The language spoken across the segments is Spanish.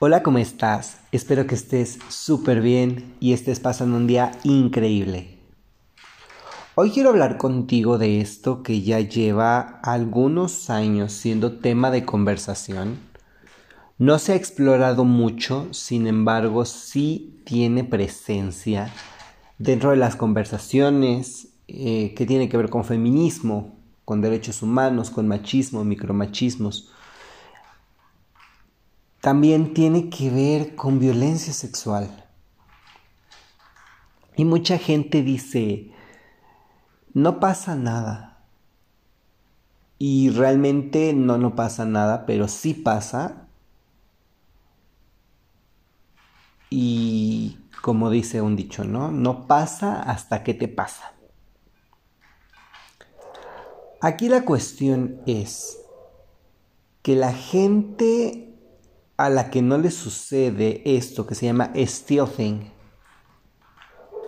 Hola, ¿cómo estás? Espero que estés súper bien y estés pasando un día increíble. Hoy quiero hablar contigo de esto que ya lleva algunos años siendo tema de conversación. No se ha explorado mucho, sin embargo, sí tiene presencia dentro de las conversaciones eh, que tiene que ver con feminismo, con derechos humanos, con machismo, micromachismos. También tiene que ver con violencia sexual. Y mucha gente dice, no pasa nada. Y realmente no, no pasa nada, pero sí pasa. Y como dice un dicho, ¿no? No pasa hasta que te pasa. Aquí la cuestión es que la gente a la que no le sucede esto que se llama stealthing,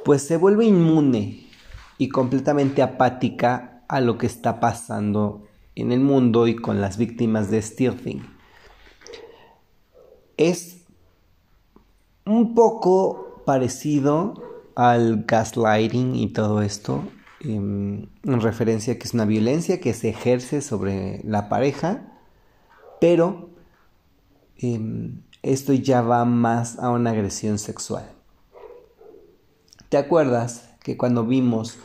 pues se vuelve inmune y completamente apática a lo que está pasando en el mundo y con las víctimas de stealthing. Es un poco parecido al gaslighting y todo esto, Em, en referencia a que es una violencia que se ejerce sobre la pareja, pero em, esto ya va más a una agresión sexual. ¿Te acuerdas que cuando vimos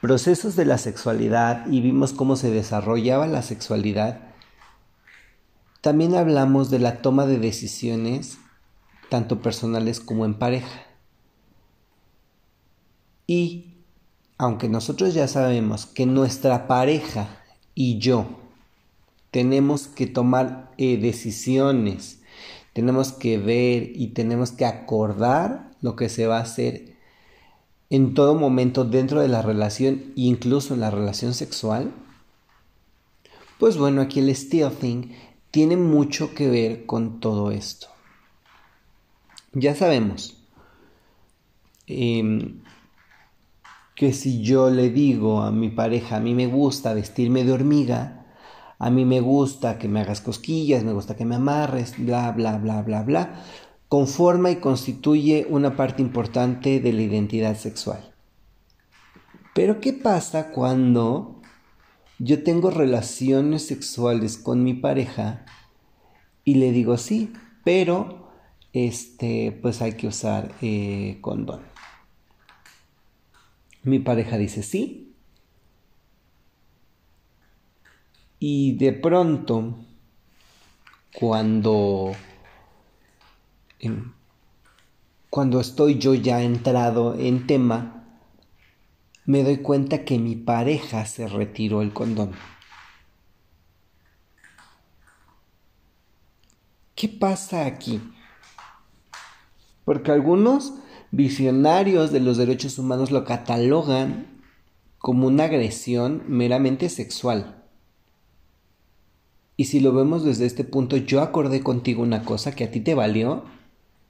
procesos de la sexualidad y vimos cómo se desarrollaba la sexualidad, también hablamos de la toma de decisiones, tanto personales como en pareja. Y aunque nosotros ya sabemos que nuestra pareja y yo tenemos que tomar eh, decisiones, tenemos que ver y tenemos que acordar lo que se va a hacer en todo momento dentro de la relación, incluso en la relación sexual, pues bueno, aquí el stealthing tiene mucho que ver con todo esto. Ya sabemos, eh, que si yo le digo a mi pareja, a mí me gusta vestirme de hormiga, a mí me gusta que me hagas cosquillas, me gusta que me amarres, bla, bla, bla, bla, bla, conforma y constituye una parte importante de la identidad sexual. Pero ¿qué pasa cuando yo tengo relaciones sexuales con mi pareja y le digo sí, pero este, pues hay que usar eh, condón? Mi pareja dice sí. Y de pronto, cuando, cuando estoy yo ya entrado en tema, me doy cuenta que mi pareja se retiró el condón. ¿Qué pasa aquí? Porque algunos visionarios de los derechos humanos lo catalogan como una agresión meramente sexual. Y si lo vemos desde este punto, yo acordé contigo una cosa que a ti te valió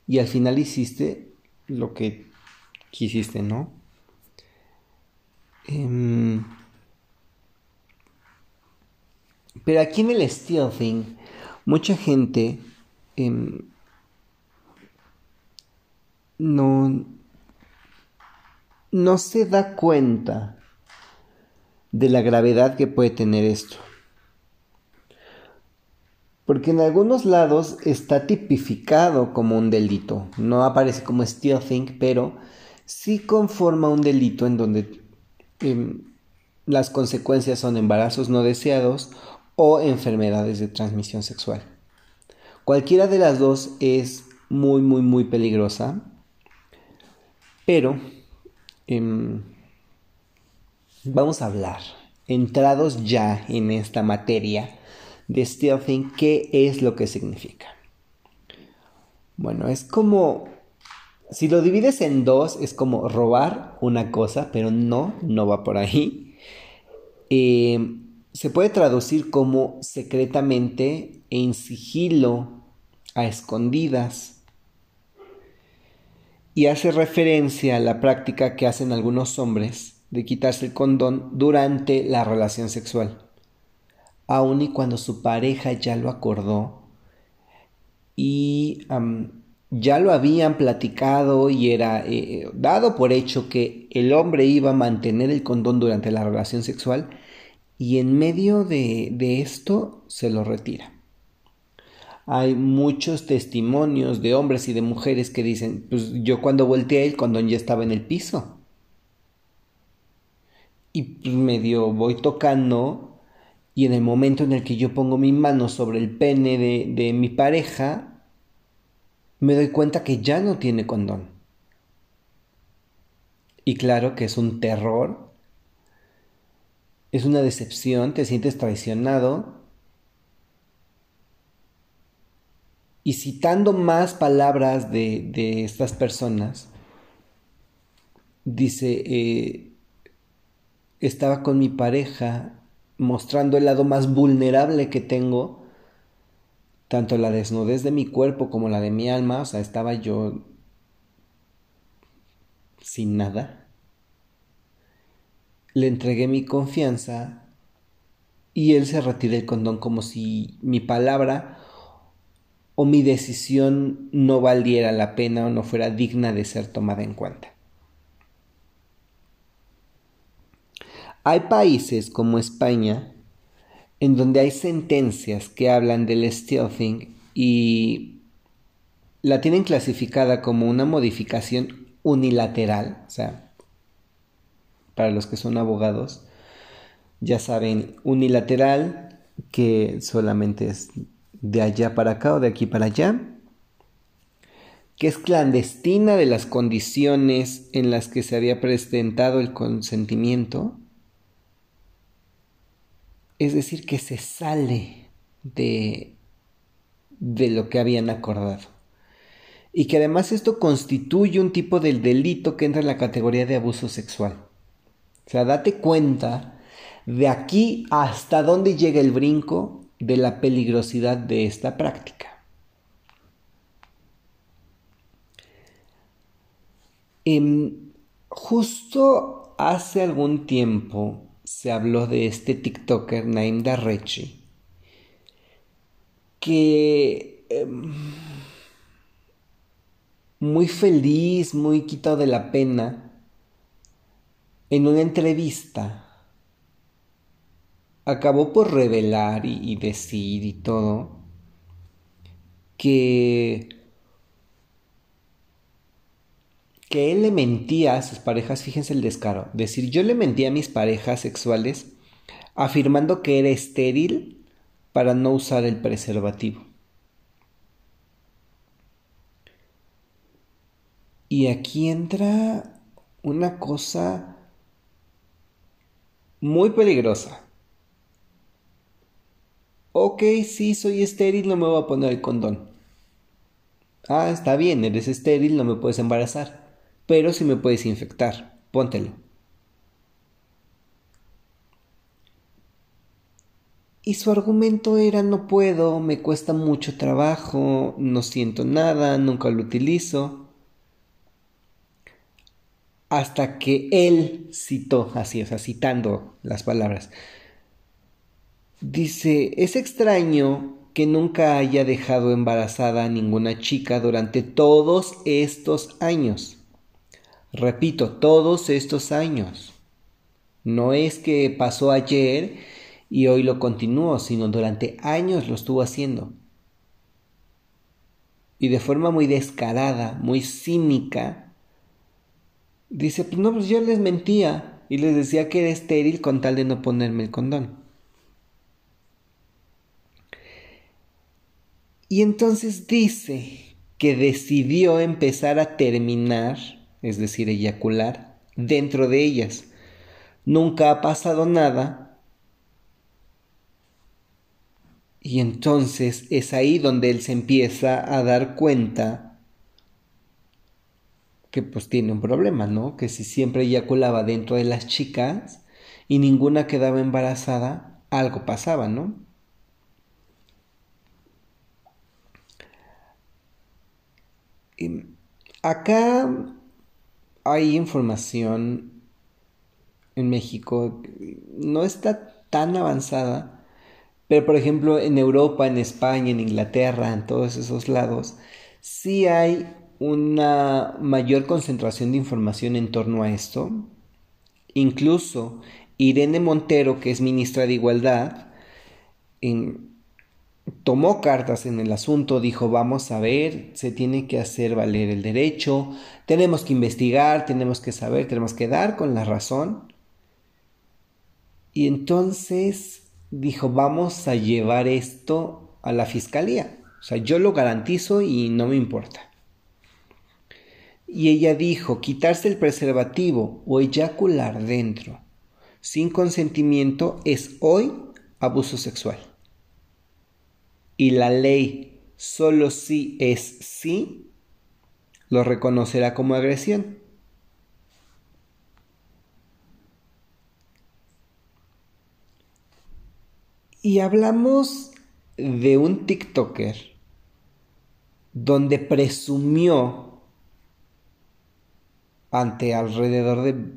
y al final hiciste lo que quisiste, ¿no? Em, pero aquí en el stealthing, mucha gente em, no, no se da cuenta de la gravedad que puede tener esto. Porque en algunos lados está tipificado como un delito. No aparece como stealthing, pero sí conforma un delito en donde em, las consecuencias son embarazos no deseados o enfermedades de transmisión sexual. Cualquiera de las dos es muy, muy, muy peligrosa pero em, vamos a hablar, entrados ya en esta materia de stealthing, ¿qué es lo que significa? Bueno, es como, si lo divides en dos, es como robar una cosa, pero no, no va por ahí. Em, se puede traducir como secretamente en sigilo, a escondidas, y hace referencia a la práctica que hacen algunos hombres de quitarse el condón durante la relación sexual, aun y cuando su pareja ya lo acordó y ya lo habían platicado y era eh, dado por hecho que el hombre iba a mantener el condón durante la relación sexual y en medio de, de esto se lo retira. Hay muchos testimonios de hombres y de mujeres que dicen, pues yo cuando volteé el condón ya estaba en el piso. Y pues medio voy tocando y en el momento en el que yo pongo mi mano sobre el pene de, de mi pareja, me doy cuenta que ya no tiene condón. Y claro que es un terror, es una decepción, te sientes traicionado. Y citando más palabras de, estas personas, dice, eh, estaba con mi pareja mostrando el lado más vulnerable que tengo tanto la desnudez de mi cuerpo como la de mi alma, o sea, estaba yo sin nada. Le entregué mi confianza y él se retiró el condón como si mi palabra o mi decisión no valiera la pena o no fuera digna de ser tomada en cuenta. Hay países como España en donde hay sentencias que hablan del stealthing y la tienen clasificada como una modificación unilateral, o sea, para los que son abogados, ya saben, unilateral, que solamente es de allá para acá o de aquí para allá, que es clandestina de las condiciones en las que se había presentado el consentimiento, es decir, que se sale de, de lo que habían acordado. Y que además esto constituye un tipo del delito que entra en la categoría de abuso sexual. O sea, date cuenta de aquí hasta dónde llega el brinco de la peligrosidad de esta práctica. Em, justo hace algún tiempo se habló de este TikToker Naim Darrechi que em, muy feliz, muy quitado de la pena, en una entrevista acabó por revelar y, y decir y todo que que él le mentía a sus parejas, fíjense el descaro, decir yo le mentía a mis parejas sexuales afirmando que era estéril para no usar el preservativo. Y aquí entra una cosa muy peligrosa. Ok, sí, soy estéril, no me voy a poner el condón. Ah, está bien, eres estéril, no me puedes embarazar pero si me puedes infectar, póntelo. Y su argumento era no puedo, me cuesta mucho trabajo, no siento nada, nunca lo utilizo. Hasta que él citó, así, o sea, citando las palabras. Dice, es extraño que nunca haya dejado embarazada a ninguna chica durante todos estos años. Repito, todos estos años. No es que pasó ayer y hoy lo continuó, sino durante años lo estuvo haciendo. Y de forma muy descarada, muy cínica, dice, pues no, pues yo les mentía y les decía que era estéril con tal de no ponerme el condón. Y entonces dice que decidió empezar a terminar es decir, eyacular, dentro de ellas. Nunca ha pasado nada. Y entonces es ahí donde él se empieza a dar cuenta que pues tiene un problema, ¿no? Que si siempre eyaculaba dentro de las chicas y ninguna quedaba embarazada, algo pasaba, ¿no? acá hay información en México, no está tan avanzada, pero por ejemplo en Europa, en España, en Inglaterra, en todos esos lados, sí hay una mayor concentración de información en torno a esto. Incluso Irene Montero, que es ministra de Igualdad, tomó cartas en el asunto, dijo vamos a ver, se tiene que hacer valer el derecho, tenemos que investigar, tenemos que saber, tenemos que dar con la razón. Y entonces dijo vamos a llevar esto a la fiscalía. O sea, yo lo garantizo y no me importa. Y ella dijo, quitarse el preservativo o eyacular dentro sin consentimiento es hoy abuso sexual. Y la ley solo si es sí, lo reconocerá como agresión. Y hablamos de un TikToker donde presumió ante alrededor de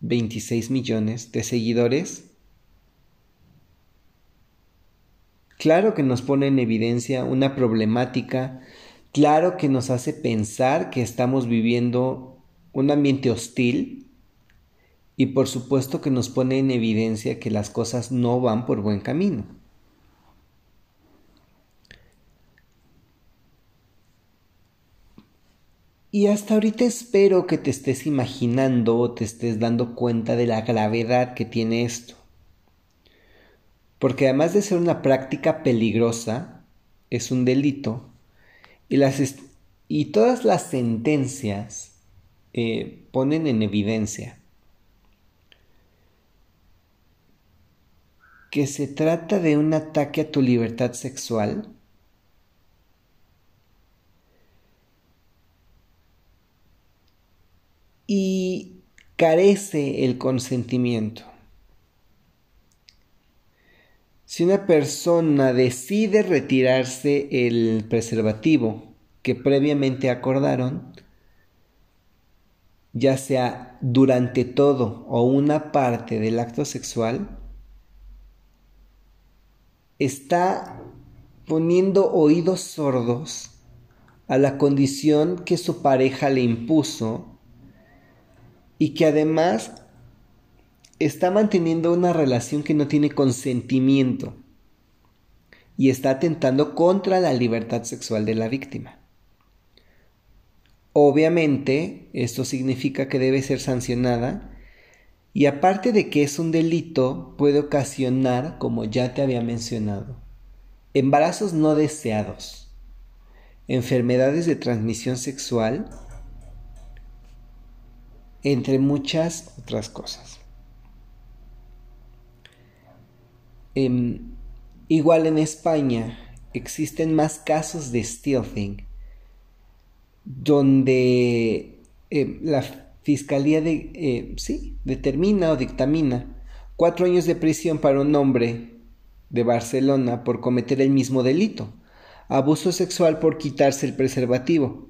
26 millones de seguidores, claro que nos pone en evidencia una problemática, claro que nos hace pensar que estamos viviendo un ambiente hostil y por supuesto que nos pone en evidencia que las cosas no van por buen camino. Y hasta ahorita espero que te estés imaginando o te estés dando cuenta de la gravedad que tiene esto. Porque además de ser una práctica peligrosa, es un delito. Y, todas las sentencias eh, ponen en evidencia que se trata de un ataque a tu libertad sexual y carece el consentimiento. Si una persona decide retirarse el preservativo que previamente acordaron, ya sea durante todo o una parte del acto sexual, está poniendo oídos sordos a la condición que su pareja le impuso y que además está manteniendo una relación que no tiene consentimiento y está atentando contra la libertad sexual de la víctima. Obviamente, esto significa que debe ser sancionada y aparte de que es un delito, puede ocasionar, como ya te había mencionado, embarazos no deseados, enfermedades de transmisión sexual entre muchas otras cosas. Em, igual en España existen más casos de stealthing donde em, la fiscalía sí, determina o dictamina cuatro años de prisión para un hombre de Barcelona por cometer el mismo delito, abuso sexual por quitarse el preservativo.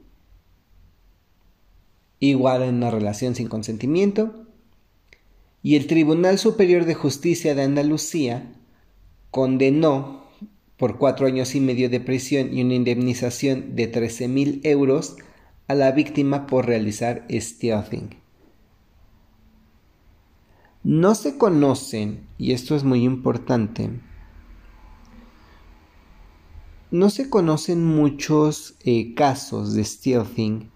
Igual en una relación sin consentimiento, y el Tribunal Superior de Justicia de Andalucía condenó por cuatro años y medio de prisión y una indemnización de 13 mil euros a la víctima por realizar stealthing. No se conocen, y esto es muy importante, no se conocen muchos eh, casos de stealthing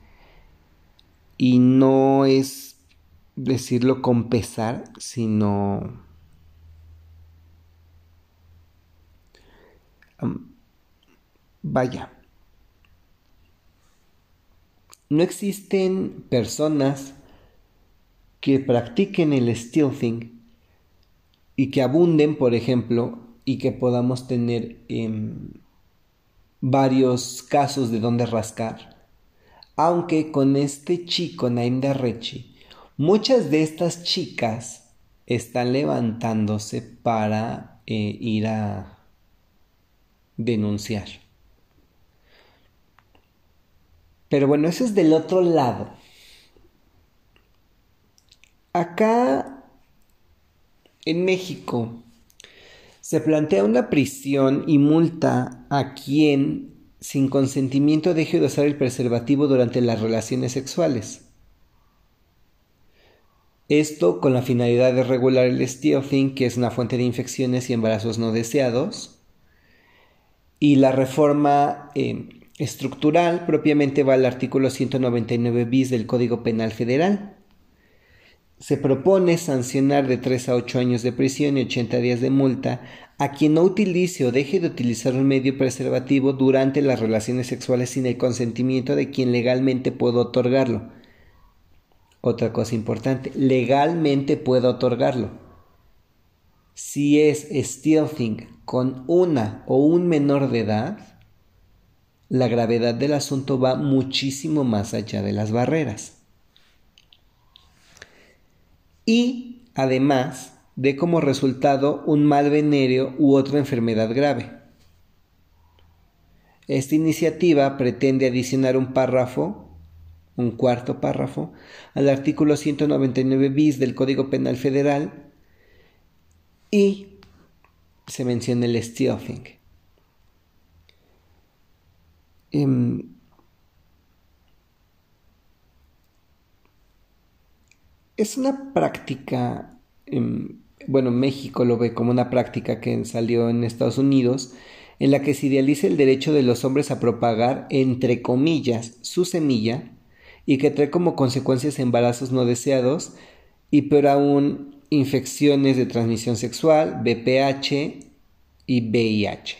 y no es decirlo con pesar, sino vaya. No existen personas que practiquen el stealthing y que abunden, por ejemplo, y que podamos tener em, varios casos de donde rascar aunque con este chico Naim Darrechi, muchas de estas chicas están levantándose para eh, ir a denunciar. Pero bueno, eso es del otro lado. Acá en México se plantea una prisión y multa a quien sin consentimiento deje de usar el preservativo durante las relaciones sexuales. Esto con la finalidad de regular el stealthing, que es una fuente de infecciones y embarazos no deseados. Y la reforma eh, estructural propiamente va al artículo 199 bis del Código Penal Federal. Se propone sancionar de 3 a 8 años de prisión y 80 días de multa a quien no utilice o deje de utilizar un medio preservativo durante las relaciones sexuales sin el consentimiento de quien legalmente pueda otorgarlo otra cosa importante, legalmente puedo otorgarlo. Si es stealthing con una o un menor de edad, la gravedad del asunto va muchísimo más allá de las barreras. Y además de como resultado un mal venéreo u otra enfermedad grave. Esta iniciativa pretende adicionar un párrafo un cuarto párrafo, al artículo 199 bis del Código Penal Federal y se menciona el stealthing. Em, es una práctica, em, bueno, México lo ve como una práctica que salió en Estados Unidos, en la que se idealiza el derecho de los hombres a propagar, entre comillas, su semilla y que trae como consecuencias embarazos no deseados y peor aún infecciones de transmisión sexual, BPH y VIH.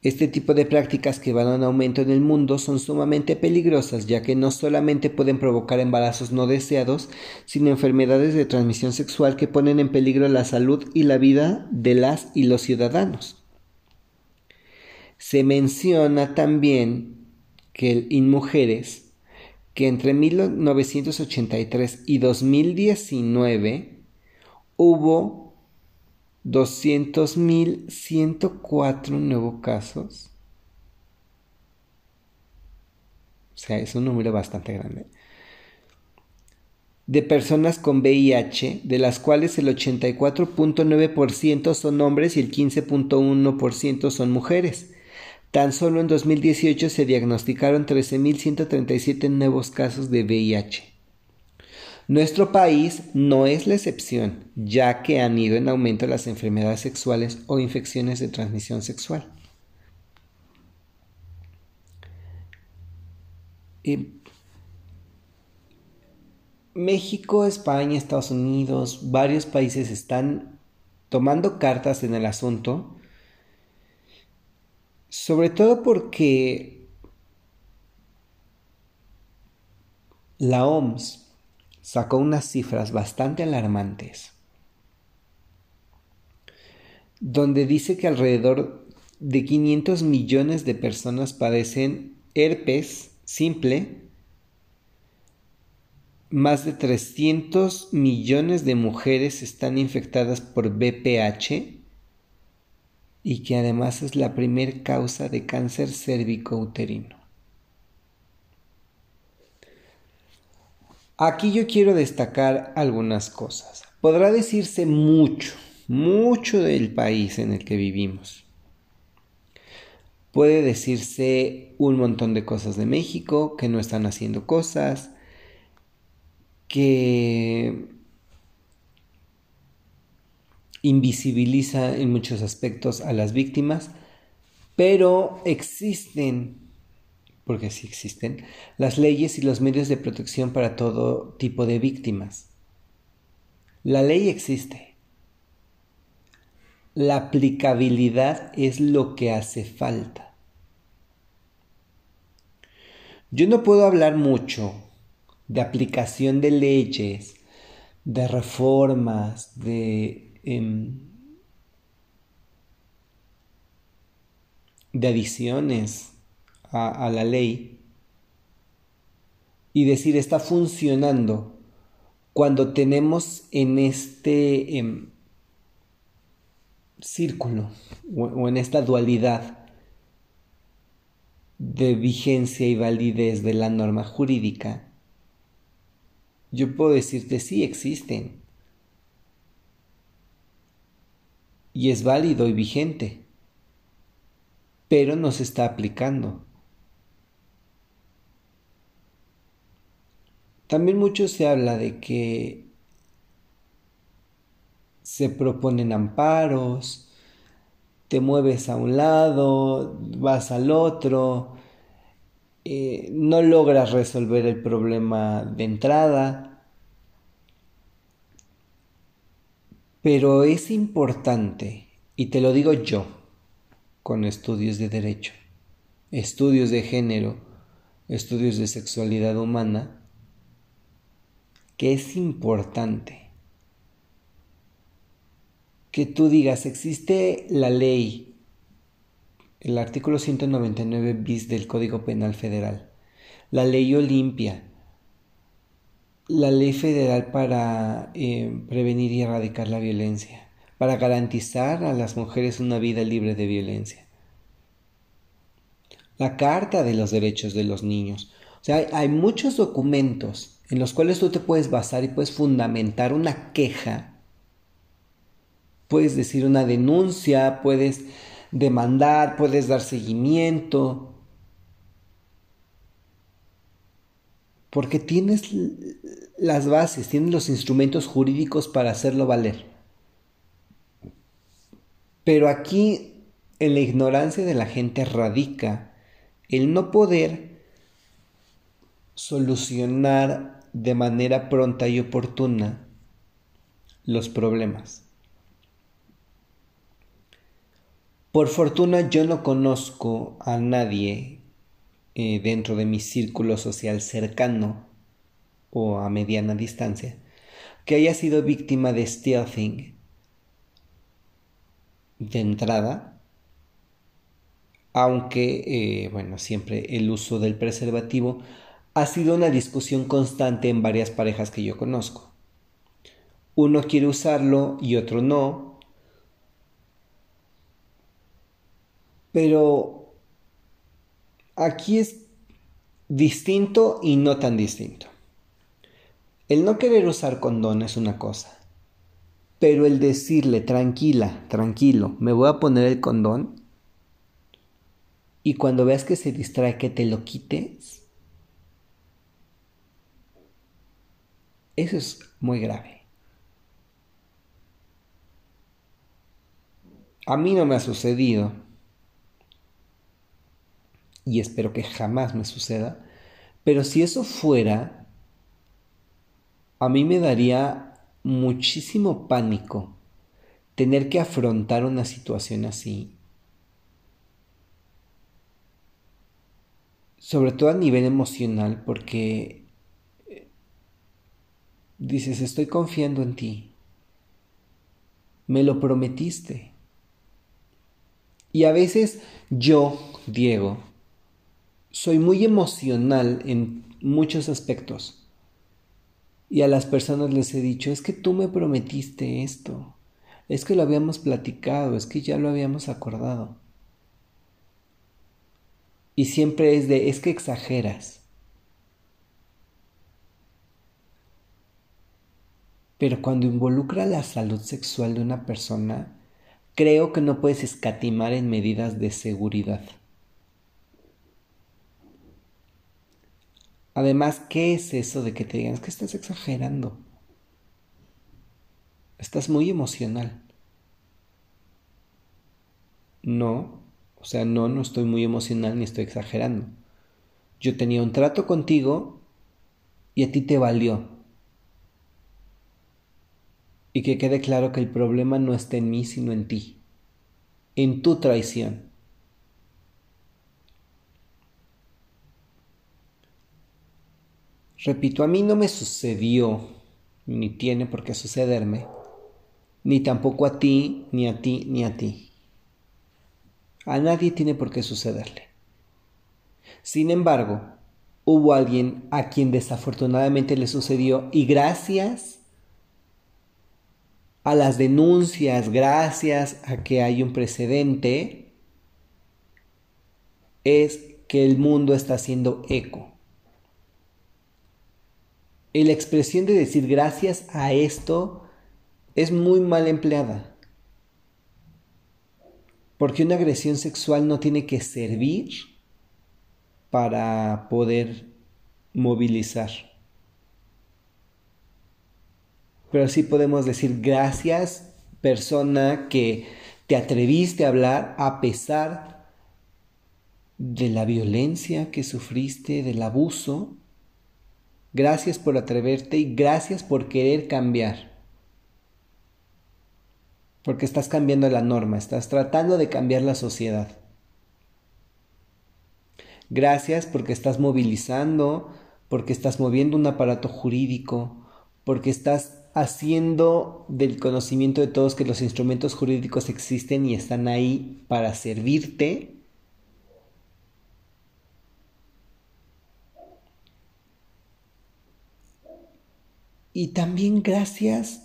Este tipo de prácticas que van en aumento en el mundo son sumamente peligrosas ya que no solamente pueden provocar embarazos no deseados, sino enfermedades de transmisión sexual que ponen en peligro la salud y la vida de las y los ciudadanos. Se menciona también que en mujeres que entre 1983 y 2019 hubo 200.104 nuevos casos. O sea, es un número bastante grande. De personas con VIH, de las cuales el 84.9% son hombres y el 15.1% son mujeres. Tan solo en 2018 se diagnosticaron 13.137 nuevos casos de VIH. Nuestro país no es la excepción, ya que han ido en aumento las enfermedades sexuales o infecciones de transmisión sexual. México, España, Estados Unidos, varios países están tomando cartas en el asunto sobre todo porque la OMS sacó unas cifras bastante alarmantes donde dice que alrededor de 500 millones de personas padecen herpes simple, más de 300 millones de mujeres están infectadas por BPH y que además es la primer causa de cáncer cérvico-uterino. Aquí yo quiero destacar algunas cosas. Podrá decirse mucho, mucho del país en el que vivimos. Puede decirse un montón de cosas de México, que no están haciendo cosas, que invisibiliza en muchos aspectos a las víctimas, pero existen, porque sí existen, las leyes y los medios de protección para todo tipo de víctimas. La ley existe. La aplicabilidad es lo que hace falta. Yo no puedo hablar mucho de aplicación de leyes, de reformas, de Em, de adiciones a, la ley y decir está funcionando cuando tenemos en este em, círculo o, en esta dualidad de vigencia y validez de la norma jurídica, yo puedo decirte sí existen. Y es válido y vigente. pero no se está aplicando. También mucho se habla de que se proponen amparos, te mueves a un lado, vas al otro, eh, no logras resolver el problema de entrada, pero es importante, y te lo digo yo, con estudios de derecho, estudios de género, estudios de sexualidad humana, que es importante que tú digas, existe la ley, el artículo 199 bis del Código Penal Federal, la ley Olimpia, la ley federal para eh, prevenir y erradicar la violencia, para garantizar a las mujeres una vida libre de violencia. La Carta de los Derechos de los Niños. O sea, hay muchos documentos en los cuales tú te puedes basar y puedes fundamentar una queja puedes decir una denuncia, puedes demandar, puedes dar seguimiento. Porque tienes las bases, tienes los instrumentos jurídicos para hacerlo valer. Pero aquí en la ignorancia de la gente radica el no poder solucionar de manera pronta y oportuna los problemas. Por fortuna yo no conozco a nadie eh, dentro de mi círculo social cercano o a mediana distancia que haya sido víctima de stealthing de entrada, aunque, eh, bueno, siempre el uso del preservativo ha sido una discusión constante en varias parejas que yo conozco. Uno quiere usarlo y otro no, Pero aquí es distinto y no tan distinto. El no querer usar condón es una cosa, pero el decirle tranquila, tranquilo, me voy a poner el condón y cuando veas que se distrae que te lo quites, eso es muy grave. A mí no me ha sucedido, y espero que jamás me suceda, pero si eso fuera, a mí me daría muchísimo pánico tener que afrontar una situación así. Sobre todo a nivel emocional, porque eh, dices, estoy confiando en ti. Me lo prometiste. Y a veces yo, Diego, soy muy emocional en muchos aspectos. Y a las personas les he dicho, es que tú me prometiste esto, es que lo habíamos platicado, es que ya lo habíamos acordado. Y siempre es de, es que exageras. Pero cuando involucra la salud sexual de una persona, creo que no puedes escatimar en medidas de seguridad. Además, ¿qué es eso de que te digan que estás exagerando? Estás muy emocional. No, o sea, no, no estoy muy emocional ni estoy exagerando. Yo tenía un trato contigo y a ti te valió. Y que quede claro que el problema no está en mí, sino en ti, en tu traición. Repito, a mí no me sucedió, ni tiene por qué sucederme, ni tampoco a ti, ni a ti, ni a ti. A nadie tiene por qué sucederle. Sin embargo, hubo alguien a quien desafortunadamente le sucedió y gracias a las denuncias, gracias a que hay un precedente, es que el mundo está haciendo eco y la expresión de decir gracias a esto es muy mal empleada. Porque una agresión sexual no tiene que servir para poder movilizar. Pero sí podemos decir gracias persona que te atreviste a hablar a pesar de la violencia que sufriste, del abuso. Gracias por atreverte y gracias por querer cambiar. Porque estás cambiando la norma, estás tratando de cambiar la sociedad. Gracias porque estás movilizando, porque estás moviendo un aparato jurídico, porque estás haciendo del conocimiento de todos que los instrumentos jurídicos existen y están ahí para servirte. Y también gracias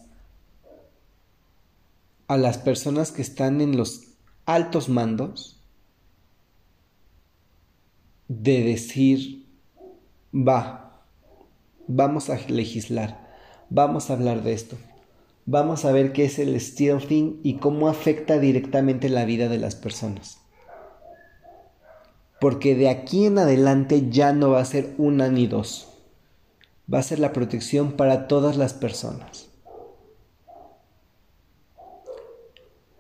a las personas que están en los altos mandos de decir, va, vamos a legislar vamos a hablar de esto. Vamos a ver qué es el stealthing y cómo afecta directamente la vida de las personas. Porque de aquí en adelante ya no va a ser una ni dos. Va a ser la protección para todas las personas.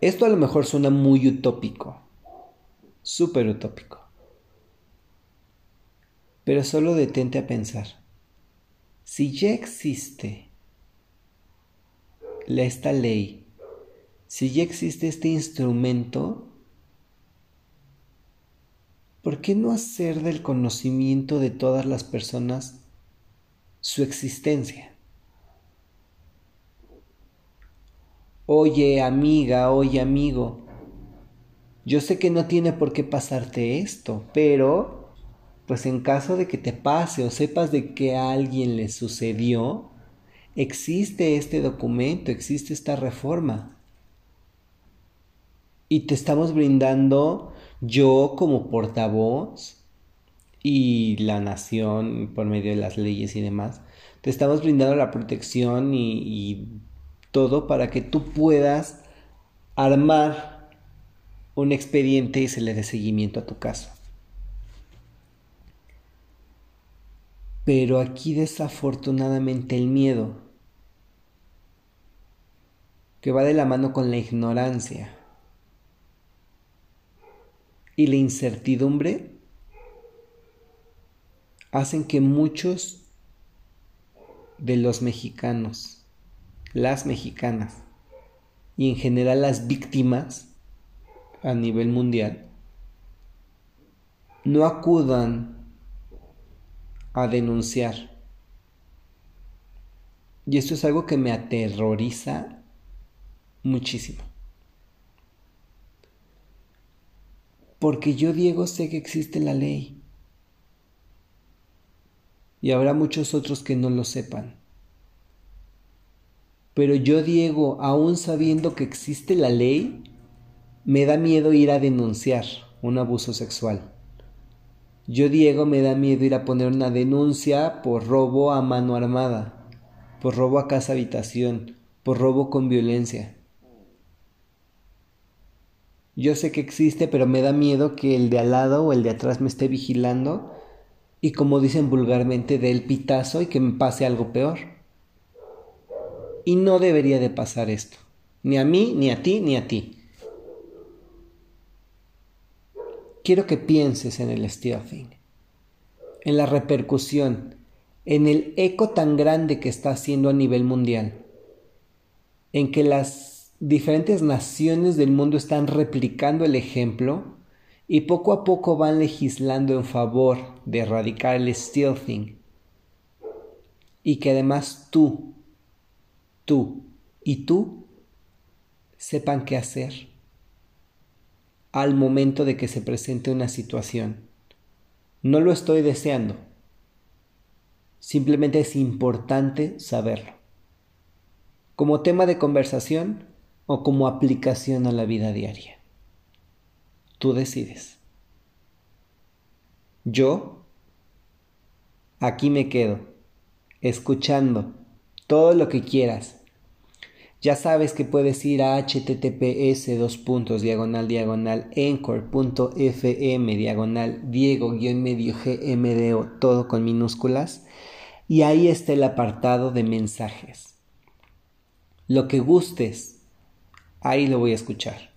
Esto a lo mejor suena muy utópico, súper utópico. Pero solo detente a pensar. Si ya existe esta ley, si ya existe este instrumento, ¿por qué no hacer del conocimiento de todas las personas su existencia? Oye amiga, oye amigo, yo sé que no tiene por qué pasarte esto, pero pues en caso de que te pase o sepas de que a alguien le sucedió, existe este documento, existe esta reforma. Y te estamos brindando yo como portavoz y la nación por medio de las leyes y demás. Te estamos brindando la protección y, todo para que tú puedas armar un expediente y se le dé seguimiento a tu caso. Pero aquí desafortunadamente el miedo que va de la mano con la ignorancia y la incertidumbre hacen que muchos de los mexicanos, las mexicanas y en general las víctimas a nivel mundial no acudan a denunciar. Y esto es algo que me aterroriza muchísimo. Porque yo, Diego, sé que existe la ley. Y habrá muchos otros que no lo sepan. Pero yo, Diego, aún sabiendo que existe la ley, me da miedo ir a denunciar un abuso sexual. Yo, Diego, me da miedo ir a poner una denuncia por robo a mano armada, por robo a casa habitación, por robo con violencia. Yo sé que existe, pero me da miedo que el de al lado o el de atrás me esté vigilando y como dicen vulgarmente, dé el pitazo y que me pase algo peor. Y no debería de pasar esto. Ni a mí, ni a ti, ni a ti. Quiero que pienses en el stuffing, en la repercusión, en el eco tan grande que está haciendo a nivel mundial, en que las diferentes naciones del mundo están replicando el ejemplo y poco a poco van legislando en favor de erradicar el stealthing. Y que además tú, tú y tú sepan qué hacer al momento de que se presente una situación. No lo estoy deseando. Simplemente es importante saberlo. Como tema de conversación, o como aplicación a la vida diaria. Tú decides. Yo aquí me quedo, escuchando todo lo que quieras. Ya sabes que puedes ir a https dos puntos diagonal diagonal anchor.fm diagonal diego guion medio gmdo todo con minúsculas y ahí está el apartado de mensajes. Lo que gustes, ahí lo voy a escuchar.